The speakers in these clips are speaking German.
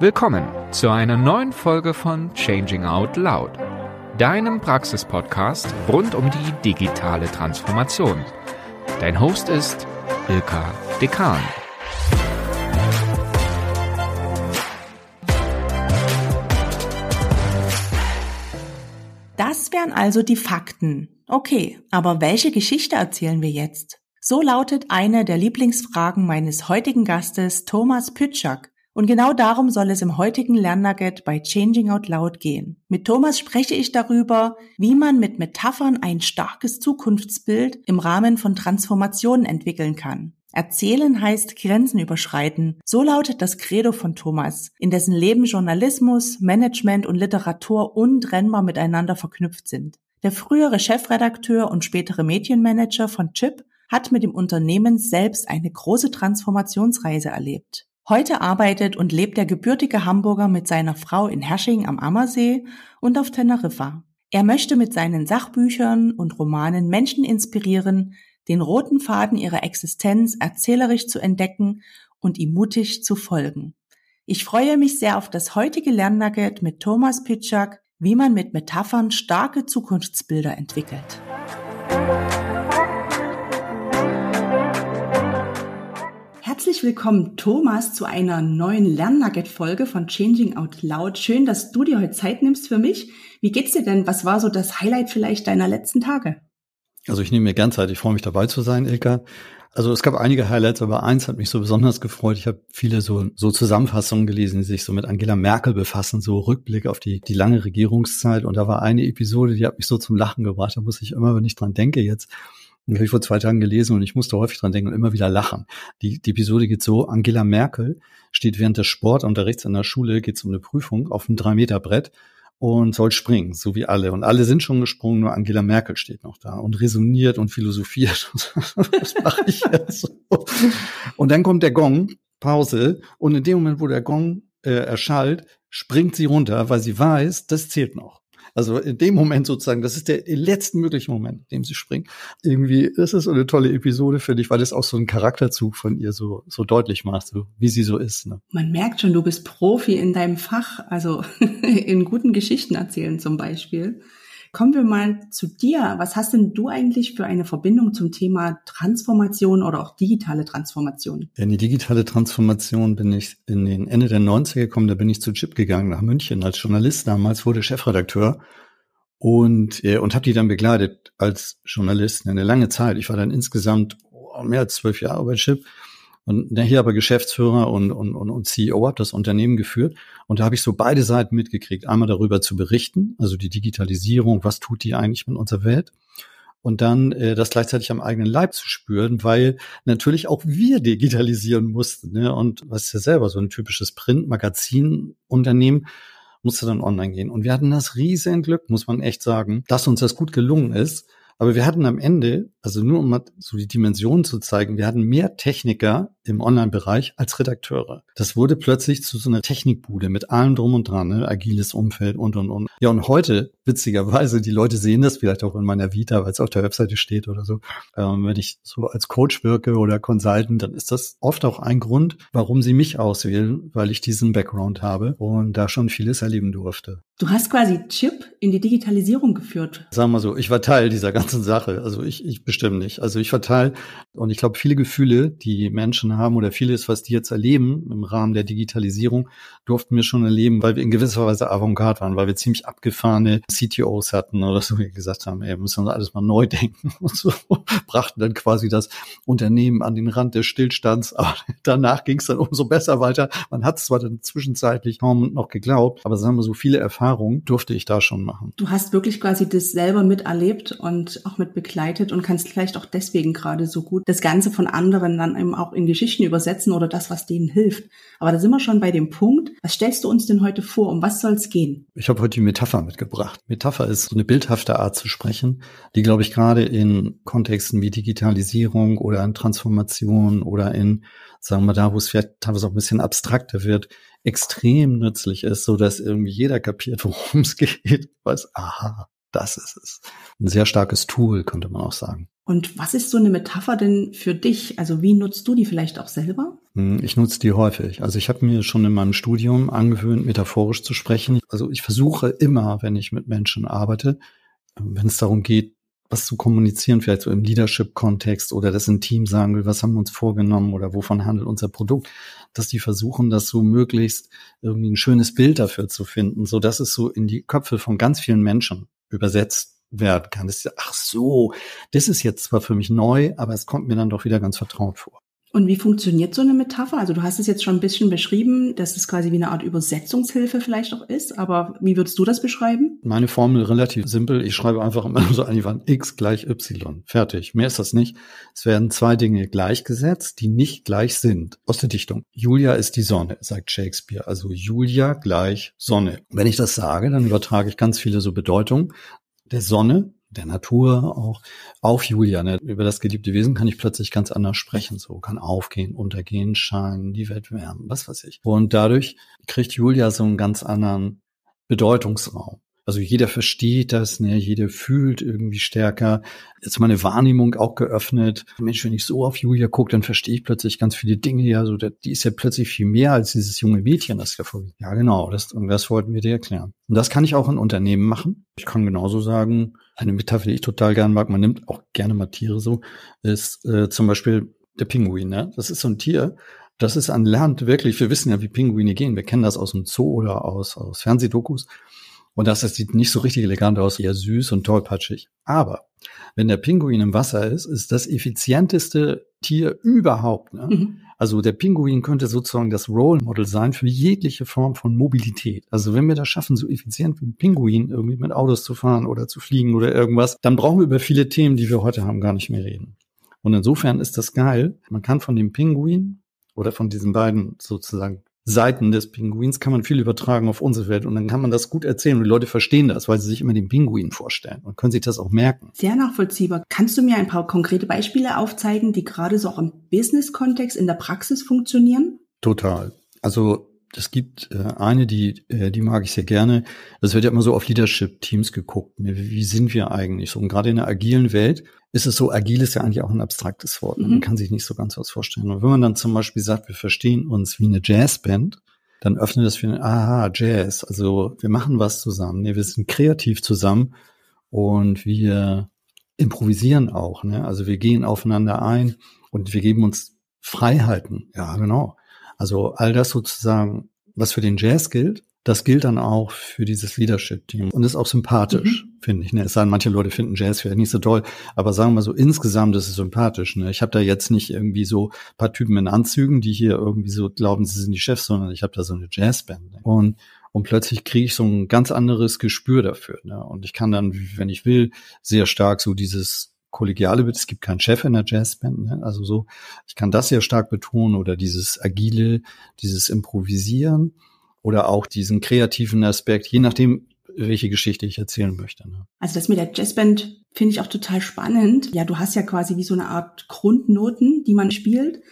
Willkommen zu einer neuen Folge von Changing Out Loud, deinem Praxispodcast rund um die digitale Transformation. Dein Host ist Ilka Dekan. Das wären also die Fakten. Okay, aber welche Geschichte erzählen wir jetzt? So lautet eine der Lieblingsfragen meines heutigen Gastes Thomas Pütschak. Und genau darum soll es im heutigen Lernnugget bei Changing Out Loud gehen. Mit Thomas spreche ich darüber, wie man mit Metaphern ein starkes Zukunftsbild im Rahmen von Transformationen entwickeln kann. Erzählen heißt Grenzen überschreiten. So lautet das Credo von Thomas, in dessen Leben Journalismus, Management und Literatur untrennbar miteinander verknüpft sind. Der frühere Chefredakteur und spätere Medienmanager von Chip hat mit dem Unternehmen selbst eine große Transformationsreise erlebt. Heute arbeitet und lebt der gebürtige Hamburger mit seiner Frau in Hersching am Ammersee und auf Teneriffa. Er möchte mit seinen Sachbüchern und Romanen Menschen inspirieren, den roten Faden ihrer Existenz erzählerisch zu entdecken und ihm mutig zu folgen. Ich freue mich sehr auf das heutige Lernnugget mit Thomas Pitschak, wie man mit Metaphern starke Zukunftsbilder entwickelt. Herzlich willkommen, Thomas, zu einer neuen Lernnugget-Folge von Changing Out Loud. Schön, dass du dir heute Zeit nimmst für mich. Wie geht's dir denn? Was war so das Highlight vielleicht deiner letzten Tage? Also ich nehme mir gern Zeit. Ich freue mich dabei zu sein, Ilka. Also es gab einige Highlights, aber eins hat mich so besonders gefreut. Ich habe viele so, so Zusammenfassungen gelesen, die sich so mit Angela Merkel befassen, so Rückblick auf die, die lange Regierungszeit. Und da war eine Episode, die hat mich so zum Lachen gebracht. Da muss ich immer, wenn ich dran denke jetzt, die habe ich vor zwei Tagen gelesen und ich musste häufig dran denken und immer wieder lachen. Die, die Episode geht so, Angela Merkel steht während des Sportunterrichts in der Schule, geht es um eine Prüfung auf einem Drei-Meter-Brett und soll springen, so wie alle. Und alle sind schon gesprungen, nur Angela Merkel steht noch da und resoniert und philosophiert. das mache ich jetzt. Und dann kommt der Gong, Pause, und in dem Moment, wo der Gong äh, erschallt, springt sie runter, weil sie weiß, das zählt noch. Also in dem Moment sozusagen, das ist der letzte mögliche Moment, in dem sie springt. Irgendwie, das ist so eine tolle Episode, finde ich, weil das auch so einen Charakterzug von ihr so, so deutlich macht, so wie sie so ist. Ne? Man merkt schon, du bist Profi in deinem Fach, also in guten Geschichten erzählen zum Beispiel. Kommen wir mal zu dir. Was hast denn du eigentlich für eine Verbindung zum Thema Transformation oder auch digitale Transformation? In die digitale Transformation bin ich in den Ende der 90er gekommen. Da bin ich zu Chip gegangen nach München als Journalist. Damals wurde Chefredakteur und, äh, und habe die dann begleitet als Journalist eine lange Zeit. Ich war dann insgesamt mehr als zwölf Jahre bei Chip und hier aber Geschäftsführer und, und, und, und CEO hat das Unternehmen geführt. Und da habe ich so beide Seiten mitgekriegt. Einmal darüber zu berichten, also die Digitalisierung, was tut die eigentlich mit unserer Welt? Und dann äh, das gleichzeitig am eigenen Leib zu spüren, weil natürlich auch wir digitalisieren mussten. Ne? Und was ja selber, so ein typisches Print-Magazin-Unternehmen musste dann online gehen. Und wir hatten das riesen Glück, muss man echt sagen, dass uns das gut gelungen ist aber wir hatten am Ende, also nur um mal so die Dimension zu zeigen, wir hatten mehr Techniker im Online-Bereich als Redakteure. Das wurde plötzlich zu so einer Technikbude mit allem drum und dran, ne? agiles Umfeld und und und. Ja, und heute, witzigerweise, die Leute sehen das vielleicht auch in meiner Vita, weil es auf der Webseite steht oder so. Ähm, wenn ich so als Coach wirke oder Consultant, dann ist das oft auch ein Grund, warum sie mich auswählen, weil ich diesen Background habe und da schon vieles erleben durfte. Du hast quasi Chip in die Digitalisierung geführt. Sagen wir so, ich war Teil dieser ganzen Sache. Also ich, ich bestimmt nicht. Also ich war Teil und ich glaube, viele Gefühle, die Menschen haben oder vieles, was die jetzt erleben im Rahmen der Digitalisierung, durften wir schon erleben, weil wir in gewisser Weise Avantgarde waren, weil wir ziemlich abgefahrene CTOs hatten oder so, wie gesagt haben, ey, wir müssen uns alles mal neu denken und so, brachten dann quasi das Unternehmen an den Rand des Stillstands. Aber danach ging es dann umso besser weiter. Man hat es zwar dann zwischenzeitlich kaum noch geglaubt, aber sagen wir so viele Erfahrungen Erfahrung durfte ich da schon machen. Du hast wirklich quasi das selber miterlebt und auch mit begleitet und kannst vielleicht auch deswegen gerade so gut das Ganze von anderen dann eben auch in Geschichten übersetzen oder das, was denen hilft. Aber da sind wir schon bei dem Punkt. Was stellst du uns denn heute vor? Um was soll es gehen? Ich habe heute die Metapher mitgebracht. Metapher ist so eine bildhafte Art zu sprechen, die, glaube ich, gerade in Kontexten wie Digitalisierung oder in Transformation oder in, sagen wir da, wo es vielleicht teilweise auch ein bisschen abstrakter wird, extrem nützlich ist, so dass irgendwie jeder kapiert, worum es geht, weiß, aha, das ist es. Ein sehr starkes Tool, könnte man auch sagen. Und was ist so eine Metapher denn für dich? Also wie nutzt du die vielleicht auch selber? Hm, ich nutze die häufig. Also ich habe mir schon in meinem Studium angewöhnt, metaphorisch zu sprechen. Also ich versuche immer, wenn ich mit Menschen arbeite, wenn es darum geht, was zu kommunizieren, vielleicht so im Leadership-Kontext oder das ein Team sagen will, was haben wir uns vorgenommen oder wovon handelt unser Produkt, dass die versuchen, das so möglichst irgendwie ein schönes Bild dafür zu finden, so dass es so in die Köpfe von ganz vielen Menschen übersetzt werden kann. Das ist, ach so, das ist jetzt zwar für mich neu, aber es kommt mir dann doch wieder ganz vertraut vor. Und wie funktioniert so eine Metapher? Also du hast es jetzt schon ein bisschen beschrieben, dass es quasi wie eine Art Übersetzungshilfe vielleicht auch ist, aber wie würdest du das beschreiben? Meine Formel relativ simpel. Ich schreibe einfach immer so an die Wand x gleich y. Fertig. Mehr ist das nicht. Es werden zwei Dinge gleichgesetzt, die nicht gleich sind. Aus der Dichtung. Julia ist die Sonne, sagt Shakespeare. Also Julia gleich Sonne. Wenn ich das sage, dann übertrage ich ganz viele so Bedeutungen der Sonne der Natur auch auf Julia. Ne? Über das geliebte Wesen kann ich plötzlich ganz anders sprechen. So kann aufgehen, untergehen, scheinen, die Welt wärmen, was weiß ich. Und dadurch kriegt Julia so einen ganz anderen Bedeutungsraum. Also jeder versteht das, ne? jeder fühlt irgendwie stärker. Jetzt meine Wahrnehmung auch geöffnet. Mensch, wenn ich so auf Julia gucke, dann verstehe ich plötzlich ganz viele Dinge. Ja, so die ist ja plötzlich viel mehr als dieses junge Mädchen, das da vor. Ja, genau, das, und das wollten wir dir erklären. Und das kann ich auch in Unternehmen machen. Ich kann genauso sagen, eine Metapher, die ich total gerne mag, man nimmt auch gerne mal Tiere so, ist äh, zum Beispiel der Pinguin. Ne? Das ist so ein Tier, das ist an Land wirklich, wir wissen ja, wie Pinguine gehen. Wir kennen das aus dem Zoo oder aus, aus Fernsehdokus. Und das, sieht nicht so richtig elegant aus, eher süß und tollpatschig. Aber wenn der Pinguin im Wasser ist, ist das effizienteste Tier überhaupt. Ne? Mhm. Also der Pinguin könnte sozusagen das Role Model sein für jegliche Form von Mobilität. Also wenn wir das schaffen, so effizient wie ein Pinguin irgendwie mit Autos zu fahren oder zu fliegen oder irgendwas, dann brauchen wir über viele Themen, die wir heute haben, gar nicht mehr reden. Und insofern ist das geil. Man kann von dem Pinguin oder von diesen beiden sozusagen Seiten des Pinguins kann man viel übertragen auf unsere Welt und dann kann man das gut erzählen und die Leute verstehen das, weil sie sich immer den Pinguin vorstellen und können sich das auch merken. Sehr nachvollziehbar. Kannst du mir ein paar konkrete Beispiele aufzeigen, die gerade so auch im Business-Kontext in der Praxis funktionieren? Total. Also es gibt äh, eine, die, äh, die mag ich sehr gerne. Es wird ja immer so auf Leadership-Teams geguckt. Ne? Wie sind wir eigentlich so? Und gerade in der agilen Welt ist es so, agil ist ja eigentlich auch ein abstraktes Wort. Ne? Man mhm. kann sich nicht so ganz was vorstellen. Und wenn man dann zum Beispiel sagt, wir verstehen uns wie eine Jazzband, dann öffnet das für eine, aha, Jazz. Also wir machen was zusammen. Ne? Wir sind kreativ zusammen und wir improvisieren auch. Ne? Also wir gehen aufeinander ein und wir geben uns Freiheiten. Ja, genau. Also all das sozusagen, was für den Jazz gilt, das gilt dann auch für dieses Leadership-Team und ist auch sympathisch, mhm. finde ich. Ne? Es sei denn, manche Leute finden Jazz vielleicht nicht so toll, aber sagen wir mal so, insgesamt ist es sympathisch. Ne? Ich habe da jetzt nicht irgendwie so paar Typen in Anzügen, die hier irgendwie so glauben, sie sind die Chefs, sondern ich habe da so eine Jazzband. Ne? Und und plötzlich kriege ich so ein ganz anderes Gespür dafür. Ne? Und ich kann dann, wenn ich will, sehr stark so dieses kollegiale. Es gibt keinen Chef in der Jazzband. Ne? Also so, ich kann das sehr stark betonen oder dieses agile, dieses Improvisieren oder auch diesen kreativen Aspekt, je nachdem, welche Geschichte ich erzählen möchte. Ne? Also das mit der Jazzband finde ich auch total spannend. Ja, du hast ja quasi wie so eine Art Grundnoten, die man spielt.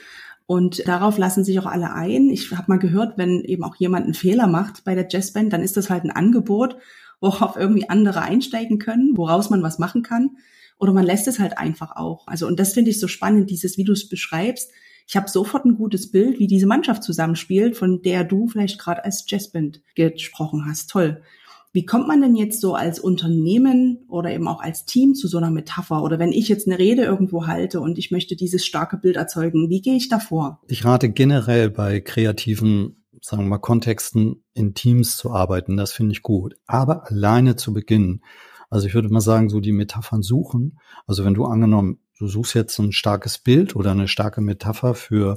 Und darauf lassen sich auch alle ein. Ich habe mal gehört, wenn eben auch jemand einen Fehler macht bei der Jazzband, dann ist das halt ein Angebot, worauf irgendwie andere einsteigen können, woraus man was machen kann. Oder man lässt es halt einfach auch. Also, und das finde ich so spannend, dieses, wie du es beschreibst. Ich habe sofort ein gutes Bild, wie diese Mannschaft zusammenspielt, von der du vielleicht gerade als Jazzband gesprochen hast. Toll. Wie kommt man denn jetzt so als Unternehmen oder eben auch als Team zu so einer Metapher? Oder wenn ich jetzt eine Rede irgendwo halte und ich möchte dieses starke Bild erzeugen, wie gehe ich da vor? Ich rate generell bei kreativen, sagen wir mal, Kontexten in Teams zu arbeiten. Das finde ich gut. Aber alleine zu beginnen. Also ich würde mal sagen, so die Metaphern suchen. Also wenn du angenommen, du suchst jetzt ein starkes Bild oder eine starke Metapher für,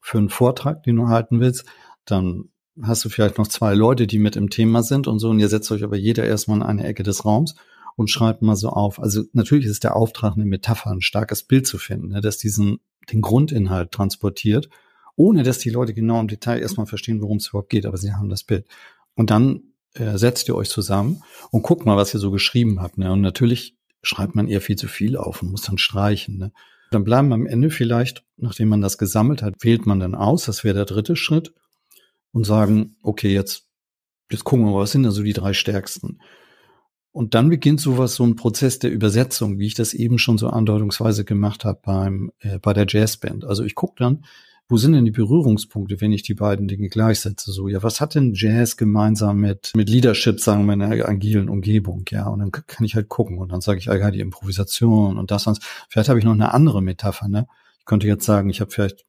für einen Vortrag, den du halten willst, dann hast du vielleicht noch zwei Leute, die mit im Thema sind und so. Und ihr setzt euch aber jeder erstmal in eine Ecke des Raums und schreibt mal so auf. Also natürlich ist der Auftrag, eine Metapher, ein starkes Bild zu finden, ne, dass diesen, den Grundinhalt transportiert, ohne dass die Leute genau im Detail erstmal verstehen, worum es überhaupt geht, aber sie haben das Bild. Und dann äh, setzt ihr euch zusammen und guckt mal, was ihr so geschrieben habt. Ne? Und natürlich schreibt man eher viel zu viel auf und muss dann streichen. Ne? Dann bleiben am Ende vielleicht, nachdem man das gesammelt hat, wählt man dann aus, das wäre der dritte Schritt, und sagen, okay, jetzt, jetzt gucken wir mal, was sind da so die drei stärksten. Und dann beginnt sowas, so ein Prozess der Übersetzung, wie ich das eben schon so andeutungsweise gemacht habe beim äh, bei der Jazzband. Also ich gucke dann, wo sind denn die Berührungspunkte, wenn ich die beiden Dinge gleichsetze? So, ja, was hat denn Jazz gemeinsam mit, mit Leadership, sagen wir, in einer agilen Umgebung? Ja, und dann kann ich halt gucken und dann sage ich, ja, die Improvisation und das und Vielleicht habe ich noch eine andere Metapher, ne? Ich könnte jetzt sagen, ich habe vielleicht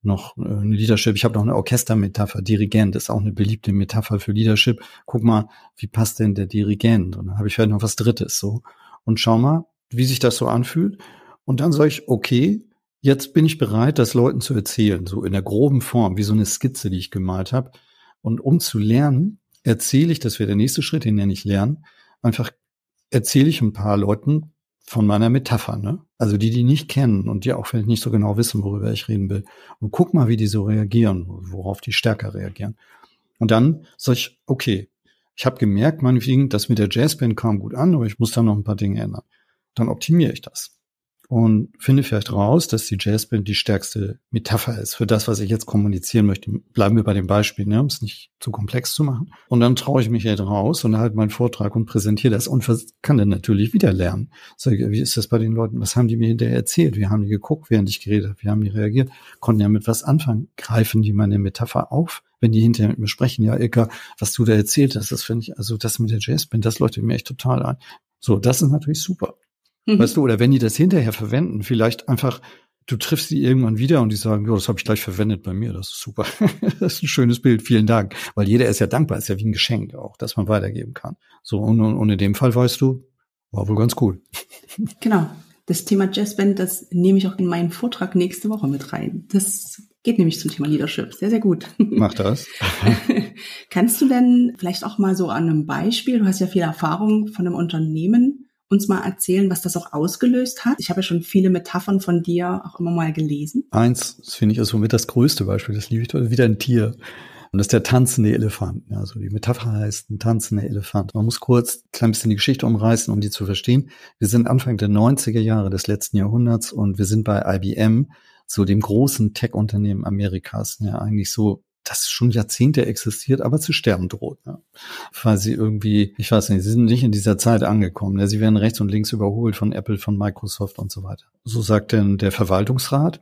noch äh, eine Leadership, ich habe noch eine Orchestermetapher, Dirigent ist auch eine beliebte Metapher für Leadership. Guck mal, wie passt denn der Dirigent? Und dann habe ich vielleicht noch was Drittes so. Und schau mal, wie sich das so anfühlt. Und dann sage ich, okay, Jetzt bin ich bereit, das Leuten zu erzählen, so in der groben Form, wie so eine Skizze, die ich gemalt habe. Und um zu lernen, erzähle ich, das wäre der nächste Schritt, den nenne ich lernen, einfach erzähle ich ein paar Leuten von meiner Metapher, ne? Also die, die nicht kennen und die auch vielleicht nicht so genau wissen, worüber ich reden will. Und guck mal, wie die so reagieren, worauf die stärker reagieren. Und dann sage ich, okay, ich habe gemerkt, meinetwegen, das mit der Jazzband kam gut an, aber ich muss da noch ein paar Dinge ändern. Dann optimiere ich das und finde vielleicht raus, dass die Jazzband die stärkste Metapher ist für das, was ich jetzt kommunizieren möchte. Bleiben wir bei dem Beispiel, ne, um es nicht zu komplex zu machen. Und dann traue ich mich halt raus und halte meinen Vortrag und präsentiere das und kann dann natürlich wieder lernen. Sage, wie ist das bei den Leuten? Was haben die mir hinterher erzählt? Wie haben die geguckt, während ich geredet habe? Wie haben die reagiert? Konnten ja mit was anfangen? Greifen die meine Metapher auf? Wenn die hinterher mit mir sprechen, ja, Ilka, was du da erzählt hast, das finde ich, also das mit der Jazzband, das leuchtet mir echt total ein. So, das ist natürlich super. Mhm. Weißt du, oder wenn die das hinterher verwenden, vielleicht einfach, du triffst die irgendwann wieder und die sagen, ja, das habe ich gleich verwendet bei mir, das ist super. das ist ein schönes Bild, vielen Dank. Weil jeder ist ja dankbar, ist ja wie ein Geschenk auch, dass man weitergeben kann. So, und, und in dem Fall weißt du, war wohl ganz cool. Genau. Das Thema Jazzband, das nehme ich auch in meinen Vortrag nächste Woche mit rein. Das geht nämlich zum Thema Leadership. Sehr, sehr gut. Mach das. Kannst du denn vielleicht auch mal so an einem Beispiel, du hast ja viel Erfahrung von einem Unternehmen, uns mal erzählen, was das auch ausgelöst hat? Ich habe ja schon viele Metaphern von dir auch immer mal gelesen. Eins, das finde ich ist somit das größte Beispiel, das liebe ich toll, wieder ein Tier. Und das ist der tanzende Elefant. Also die Metapher heißt ein tanzender Elefant. Man muss kurz ein klein bisschen die Geschichte umreißen, um die zu verstehen. Wir sind Anfang der 90er Jahre des letzten Jahrhunderts und wir sind bei IBM, so dem großen Tech-Unternehmen Amerikas, ja eigentlich so das schon Jahrzehnte existiert, aber zu sterben droht. Ne? Weil sie irgendwie, ich weiß nicht, sie sind nicht in dieser Zeit angekommen. Ne? Sie werden rechts und links überholt von Apple, von Microsoft und so weiter. So sagt denn der Verwaltungsrat,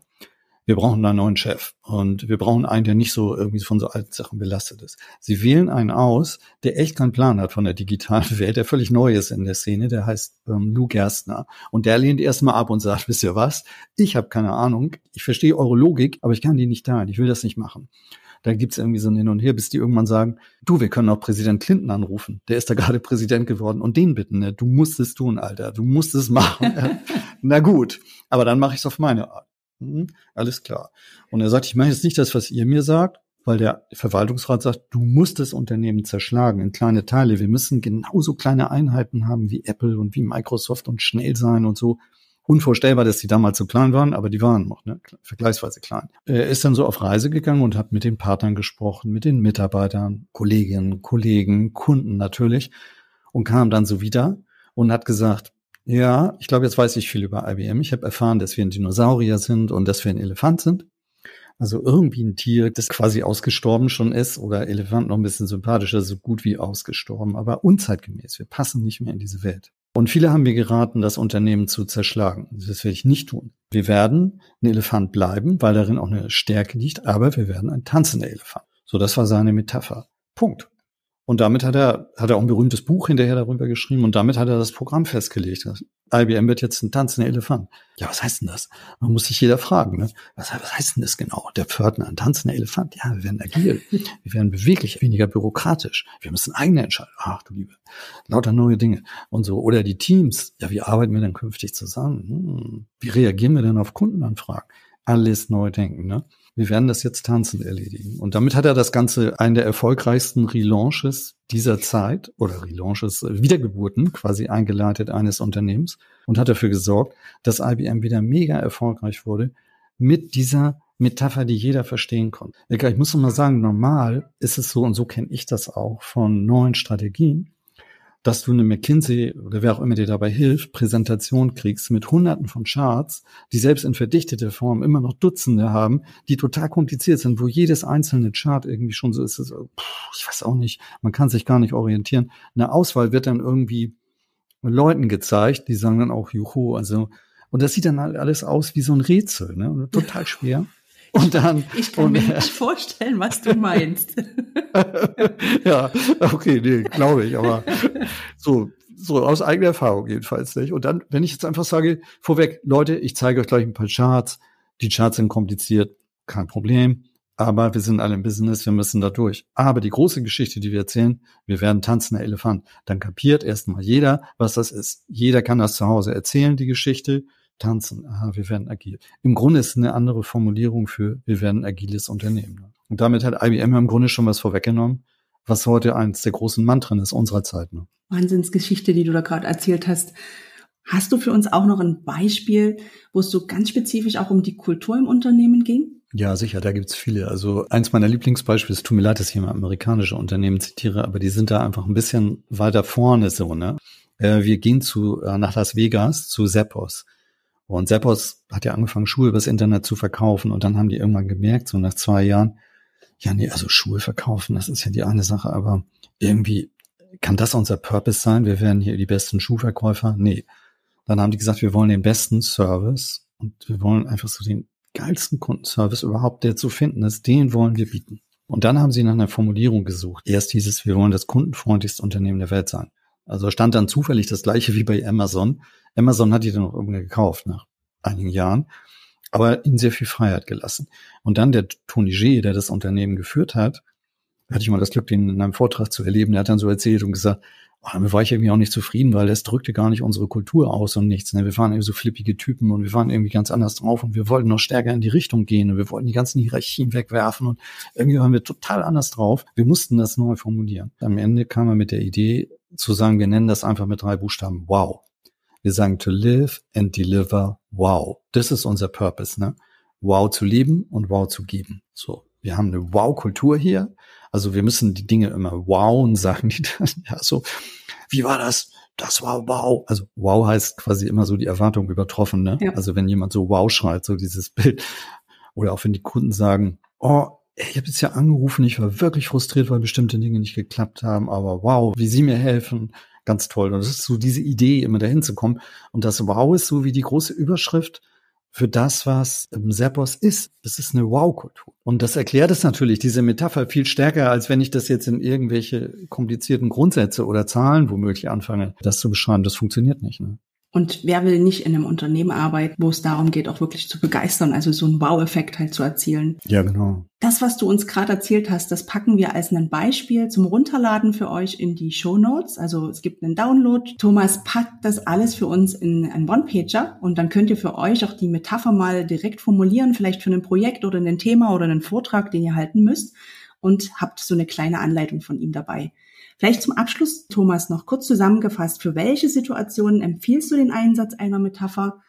wir brauchen einen neuen Chef und wir brauchen einen, der nicht so irgendwie von so alten Sachen belastet ist. Sie wählen einen aus, der echt keinen Plan hat von der digitalen Welt, der völlig neu ist in der Szene, der heißt ähm, Lou Gerstner. Und der lehnt erstmal ab und sagt, wisst ihr was, ich habe keine Ahnung, ich verstehe eure Logik, aber ich kann die nicht teilen, ich will das nicht machen. Da gibt's irgendwie so ein Hin und Her, bis die irgendwann sagen, du, wir können auch Präsident Clinton anrufen. Der ist da gerade Präsident geworden und den bitten, ne? du musst es tun, Alter, du musst es machen. Na gut, aber dann mache ich es auf meine Art. Hm, alles klar. Und er sagt, ich mache jetzt nicht das, was ihr mir sagt, weil der Verwaltungsrat sagt, du musst das Unternehmen zerschlagen in kleine Teile. Wir müssen genauso kleine Einheiten haben wie Apple und wie Microsoft und schnell sein und so unvorstellbar, dass die damals so klein waren, aber die waren noch ne, vergleichsweise klein. Er ist dann so auf Reise gegangen und hat mit den Partnern gesprochen, mit den Mitarbeitern, Kolleginnen, Kollegen, Kunden natürlich und kam dann so wieder und hat gesagt, ja, ich glaube, jetzt weiß ich viel über IBM. Ich habe erfahren, dass wir ein Dinosaurier sind und dass wir ein Elefant sind. Also irgendwie ein Tier, das quasi ausgestorben schon ist oder Elefant noch ein bisschen sympathischer, so gut wie ausgestorben, aber unzeitgemäß. Wir passen nicht mehr in diese Welt. Und viele haben mir geraten, das Unternehmen zu zerschlagen. Das werde ich nicht tun. Wir werden ein Elefant bleiben, weil darin auch eine Stärke liegt, aber wir werden ein tanzender Elefant. So, das war seine Metapher. Punkt. Und damit hat er, hat er auch ein berühmtes Buch hinterher darüber geschrieben und damit hat er das Programm festgelegt. IBM wird jetzt ein tanzender Elefant. Ja, was heißt denn das? Man muss sich jeder fragen, ne? Was, was heißt denn das genau? Der Pförtner, ein tanzender Elefant. Ja, wir werden agil. Wir werden beweglich, weniger bürokratisch. Wir müssen eigene entscheiden. Ach du Liebe. Lauter neue Dinge. Und so. Oder die Teams. Ja, wie arbeiten wir denn künftig zusammen? Hm. Wie reagieren wir denn auf Kundenanfragen? Alles neu denken, ne? Wir werden das jetzt tanzend erledigen. Und damit hat er das Ganze einen der erfolgreichsten Relaunches dieser Zeit oder Relaunches, äh, Wiedergeburten quasi eingeleitet eines Unternehmens und hat dafür gesorgt, dass IBM wieder mega erfolgreich wurde mit dieser Metapher, die jeder verstehen konnte. Ich muss noch mal sagen, normal ist es so, und so kenne ich das auch von neuen Strategien, dass du eine McKinsey oder wer auch immer dir dabei hilft, Präsentation kriegst mit hunderten von Charts, die selbst in verdichteter Form immer noch Dutzende haben, die total kompliziert sind, wo jedes einzelne Chart irgendwie schon so ist, ich weiß auch nicht, man kann sich gar nicht orientieren. Eine Auswahl wird dann irgendwie Leuten gezeigt, die sagen dann auch Juhu, also und das sieht dann halt alles aus wie so ein Rätsel, ne? Total schwer. Und dann. Ich kann und, mir nicht vorstellen, was du meinst. ja, okay, nee, glaube ich, aber so, so aus eigener Erfahrung jedenfalls nicht. Und dann, wenn ich jetzt einfach sage, vorweg, Leute, ich zeige euch gleich ein paar Charts. Die Charts sind kompliziert, kein Problem. Aber wir sind alle im Business, wir müssen da durch. Aber die große Geschichte, die wir erzählen, wir werden tanzender Elefant. Dann kapiert erstmal jeder, was das ist. Jeder kann das zu Hause erzählen, die Geschichte tanzen. Aha, wir werden agil. Im Grunde ist es eine andere Formulierung für wir werden agiles Unternehmen. Und damit hat IBM im Grunde schon was vorweggenommen, was heute eins der großen Mantren ist unserer Zeit. Ne? Wahnsinnsgeschichte, die du da gerade erzählt hast. Hast du für uns auch noch ein Beispiel, wo es so ganz spezifisch auch um die Kultur im Unternehmen ging? Ja, sicher, da gibt's viele. Also eins meiner Lieblingsbeispiele, es tut mir leid, dass ich hier mal amerikanische Unternehmen zitiere, aber die sind da einfach ein bisschen weiter vorne so, ne? Äh, wir gehen zu, äh, nach Las Vegas zu Zappos. Und Zappos hat ja angefangen, Schuhe übers Internet zu verkaufen und dann haben die irgendwann gemerkt, so nach zwei Jahren, ja, nee, also Schuhe verkaufen, das ist ja die eine Sache, aber irgendwie kann das unser Purpose sein? Wir werden hier die besten Schuhverkäufer? Nee. Dann haben die gesagt, wir wollen den besten Service und wir wollen einfach so den geilsten Kundenservice überhaupt, der zu finden ist, den wollen wir bieten. Und dann haben sie nach einer Formulierung gesucht. Erst dieses, wir wollen das kundenfreundlichste Unternehmen der Welt sein. Also stand dann zufällig das gleiche wie bei Amazon. Amazon hat die dann auch irgendwie gekauft nach einigen Jahren, aber ihnen sehr viel Freiheit gelassen. Und dann der Tony G, der das Unternehmen geführt hat, hatte ich mal das Glück, den in einem Vortrag zu erleben. Der hat dann so erzählt und gesagt, oh, damit war ich irgendwie auch nicht zufrieden, weil das drückte gar nicht unsere Kultur aus und nichts. Ne? Wir waren irgendwie so flippige Typen und wir waren irgendwie ganz anders drauf und wir wollten noch stärker in die Richtung gehen und wir wollten die ganzen Hierarchien wegwerfen und irgendwie waren wir total anders drauf. Wir mussten das neu formulieren. Am Ende kam er mit der Idee zu sagen, wir nennen das einfach mit drei Buchstaben Wow. Wir sagen to live and deliver wow. Das ist unser Purpose, ne? Wow zu lieben und wow zu geben. So. Wir haben eine Wow-Kultur hier. Also wir müssen die Dinge immer wowen, sagen die dann. Ja, so. Wie war das? Das war wow. Also wow heißt quasi immer so die Erwartung übertroffen, ne? Ja. Also wenn jemand so wow schreit, so dieses Bild. Oder auch wenn die Kunden sagen, oh, ich habe jetzt ja angerufen, ich war wirklich frustriert, weil bestimmte Dinge nicht geklappt haben, aber wow, wie Sie mir helfen, ganz toll. Und das ist so diese Idee, immer dahin zu kommen. Und das Wow ist so wie die große Überschrift für das, was Serpos ist. Das ist eine Wow-Kultur. Und das erklärt es natürlich, diese Metapher, viel stärker, als wenn ich das jetzt in irgendwelche komplizierten Grundsätze oder Zahlen womöglich anfange, das zu beschreiben. Das funktioniert nicht. Ne? Und wer will nicht in einem Unternehmen arbeiten, wo es darum geht, auch wirklich zu begeistern, also so einen Wow-Effekt halt zu erzielen? Ja, genau. Das, was du uns gerade erzählt hast, das packen wir als ein Beispiel zum Runterladen für euch in die Show Notes. Also es gibt einen Download. Thomas packt das alles für uns in einen One-Pager und dann könnt ihr für euch auch die Metapher mal direkt formulieren, vielleicht für ein Projekt oder ein Thema oder einen Vortrag, den ihr halten müsst und habt so eine kleine Anleitung von ihm dabei. Vielleicht zum Abschluss, Thomas, noch kurz zusammengefasst, für welche Situationen empfiehlst du den Einsatz einer Metapher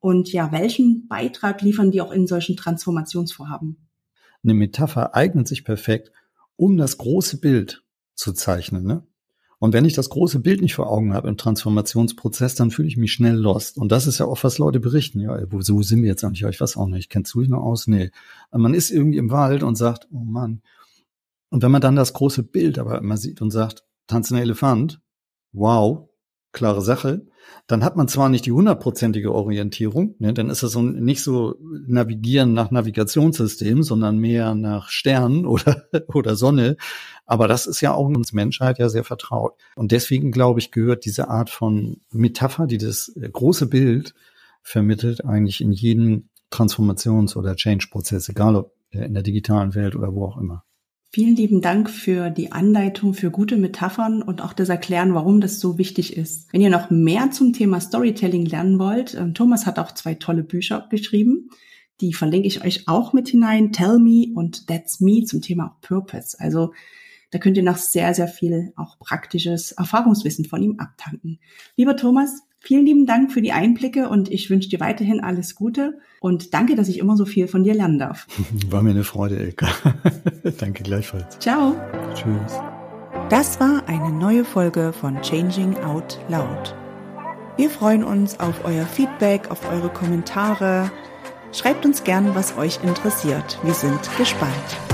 und ja, welchen Beitrag liefern die auch in solchen Transformationsvorhaben? Eine Metapher eignet sich perfekt, um das große Bild zu zeichnen. Ne? Und wenn ich das große Bild nicht vor Augen habe im Transformationsprozess, dann fühle ich mich schnell lost. Und das ist ja oft, was Leute berichten. Ja, wo, so sind wir jetzt eigentlich? Ich weiß auch nicht. Kennst du dich noch aus? Nee. Man ist irgendwie im Wald und sagt, oh Mann, und wenn man dann das große Bild aber immer sieht und sagt, tanzender Elefant, wow, klare Sache, dann hat man zwar nicht die hundertprozentige Orientierung, ne, dann ist das so nicht so Navigieren nach Navigationssystem, sondern mehr nach Sternen oder, oder Sonne. Aber das ist ja auch uns Menschheit ja sehr vertraut. Und deswegen, glaube ich, gehört diese Art von Metapher, die das große Bild vermittelt, eigentlich in jeden Transformations- oder Change-Prozess, egal ob in der digitalen Welt oder wo auch immer. Vielen lieben Dank für die Anleitung, für gute Metaphern und auch das Erklären, warum das so wichtig ist. Wenn ihr noch mehr zum Thema Storytelling lernen wollt, ähm, Thomas hat auch zwei tolle Bücher geschrieben. Die verlinke ich euch auch mit hinein. Tell Me und That's Me zum Thema Purpose. Also da könnt ihr noch sehr, sehr viel auch praktisches Erfahrungswissen von ihm abtanken. Lieber Thomas, Vielen lieben Dank für die Einblicke und ich wünsche dir weiterhin alles Gute und danke, dass ich immer so viel von dir lernen darf. War mir eine Freude, Ilka. danke gleichfalls. Ciao. Tschüss. Das war eine neue Folge von Changing Out Loud. Wir freuen uns auf euer Feedback, auf eure Kommentare. Schreibt uns gern, was euch interessiert. Wir sind gespannt.